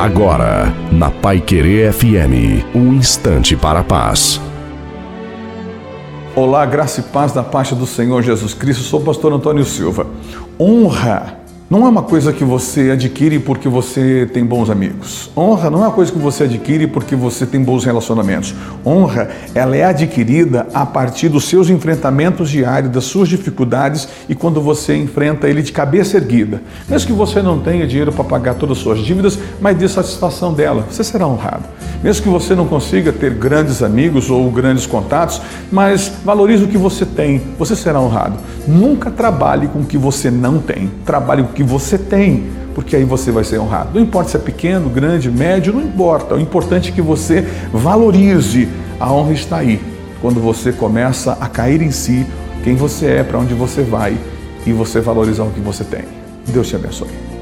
Agora, na Pai Querer FM, um instante para a paz. Olá, graça e paz da parte do Senhor Jesus Cristo. Sou o pastor Antônio Silva. Honra não é uma coisa que você adquire porque você tem bons amigos. Honra não é uma coisa que você adquire porque você tem bons relacionamentos. Honra, ela é adquirida a partir dos seus enfrentamentos diários, das suas dificuldades e quando você enfrenta ele de cabeça erguida. Mesmo que você não tenha dinheiro para pagar todas as suas dívidas, mas dê satisfação dela, você será honrado. Mesmo que você não consiga ter grandes amigos ou grandes contatos, mas valorize o que você tem, você será honrado. Nunca trabalhe com o que você não tem. Trabalhe com o que você tem, porque aí você vai ser honrado. Não importa se é pequeno, grande, médio, não importa. O importante é que você valorize. A honra está aí. Quando você começa a cair em si, quem você é, para onde você vai e você valorizar o que você tem. Deus te abençoe.